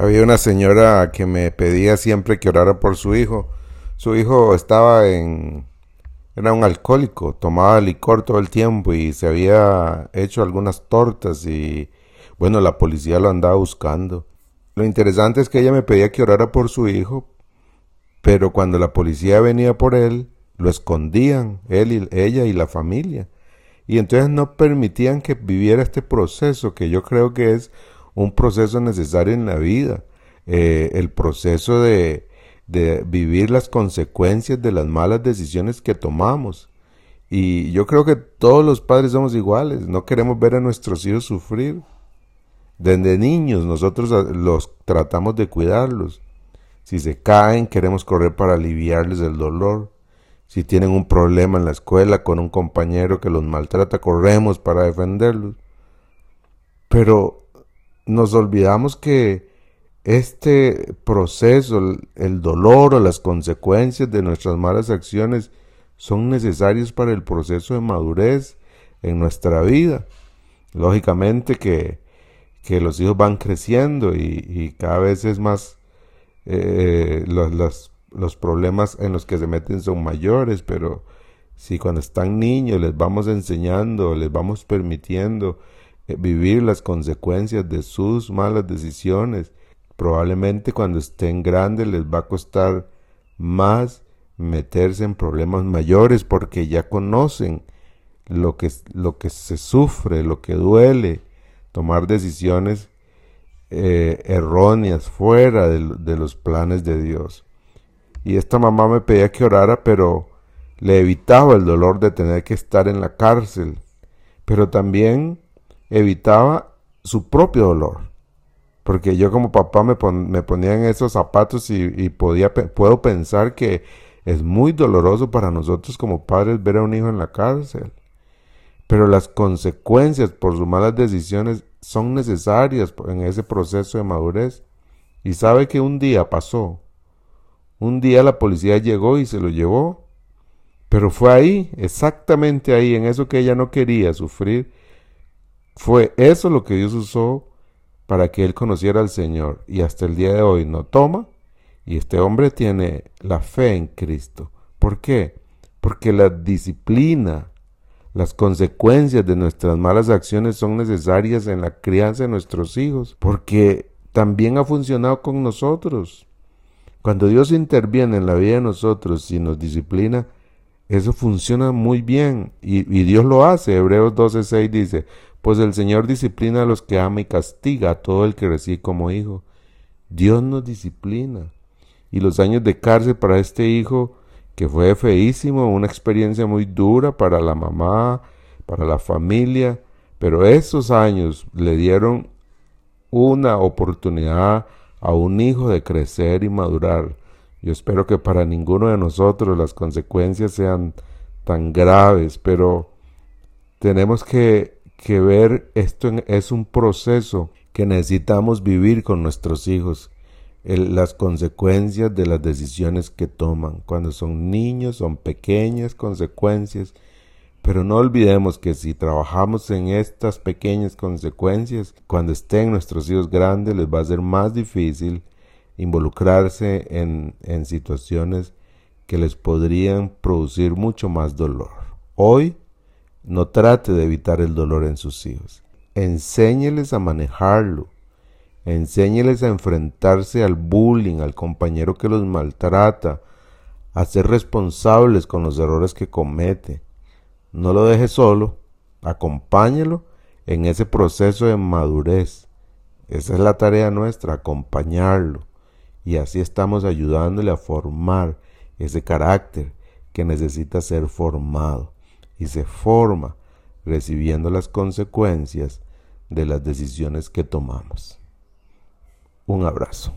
Había una señora que me pedía siempre que orara por su hijo. Su hijo estaba en... Era un alcohólico, tomaba licor todo el tiempo y se había hecho algunas tortas y bueno, la policía lo andaba buscando. Lo interesante es que ella me pedía que orara por su hijo, pero cuando la policía venía por él, lo escondían, él y ella y la familia. Y entonces no permitían que viviera este proceso que yo creo que es un proceso necesario en la vida, eh, el proceso de, de vivir las consecuencias de las malas decisiones que tomamos. Y yo creo que todos los padres somos iguales, no queremos ver a nuestros hijos sufrir. Desde niños nosotros los tratamos de cuidarlos. Si se caen, queremos correr para aliviarles el dolor. Si tienen un problema en la escuela con un compañero que los maltrata, corremos para defenderlos. Pero nos olvidamos que este proceso, el dolor o las consecuencias de nuestras malas acciones son necesarios para el proceso de madurez en nuestra vida. Lógicamente que, que los hijos van creciendo y, cada vez es más, eh, los, los problemas en los que se meten son mayores, pero si cuando están niños les vamos enseñando, les vamos permitiendo vivir las consecuencias de sus malas decisiones. Probablemente cuando estén grandes les va a costar más meterse en problemas mayores porque ya conocen lo que, lo que se sufre, lo que duele, tomar decisiones eh, erróneas fuera de los planes de Dios. Y esta mamá me pedía que orara, pero le evitaba el dolor de tener que estar en la cárcel, pero también evitaba su propio dolor. Porque yo como papá me, ponía en esos zapatos y, podía, puedo pensar que es muy doloroso para nosotros como padres ver a un hijo en la cárcel. Pero las consecuencias por sus malas decisiones son necesarias en ese proceso de madurez. Y sabe que un día pasó. Un día la policía llegó y se lo llevó. Pero fue ahí, exactamente ahí, en eso que ella no quería sufrir, fue eso lo que Dios usó para que él conociera al Señor y hasta el día de hoy no toma y este hombre tiene la fe en Cristo. ¿Por qué? Porque la disciplina, las consecuencias de nuestras malas acciones son necesarias en la crianza de nuestros hijos, porque también ha funcionado con nosotros. Cuando Dios interviene en la vida de nosotros y nos disciplina, eso funciona muy bien y, Dios lo hace. Hebreos 12:6 dice, pues el Señor disciplina a los que ama y castiga a todo el que recibe como hijo. Dios nos disciplina. Y los años de cárcel para este hijo, que fue feísimo, una experiencia muy dura para la mamá, para la familia, pero esos años le dieron una oportunidad a un hijo de crecer y madurar. Yo espero que para ninguno de nosotros las consecuencias sean tan graves, pero tenemos que que ver esto es un proceso que necesitamos vivir con nuestros hijos, las consecuencias de las decisiones que toman. Cuando son niños son pequeñas consecuencias, pero no olvidemos que si trabajamos en estas pequeñas consecuencias, cuando estén nuestros hijos grandes les va a ser más difícil involucrarse en, en situaciones que les podrían producir mucho más dolor. Hoy no trate de evitar el dolor en sus hijos. Enséñeles a manejarlo. Enséñeles a enfrentarse al bullying, al compañero que los maltrata, a ser responsables con los errores que comete. No lo deje solo, acompáñelo en ese proceso de madurez. Esa es la tarea nuestra, acompañarlo. Y así estamos ayudándole a formar ese carácter que necesita ser formado y se forma recibiendo las consecuencias de las decisiones que tomamos. Un abrazo.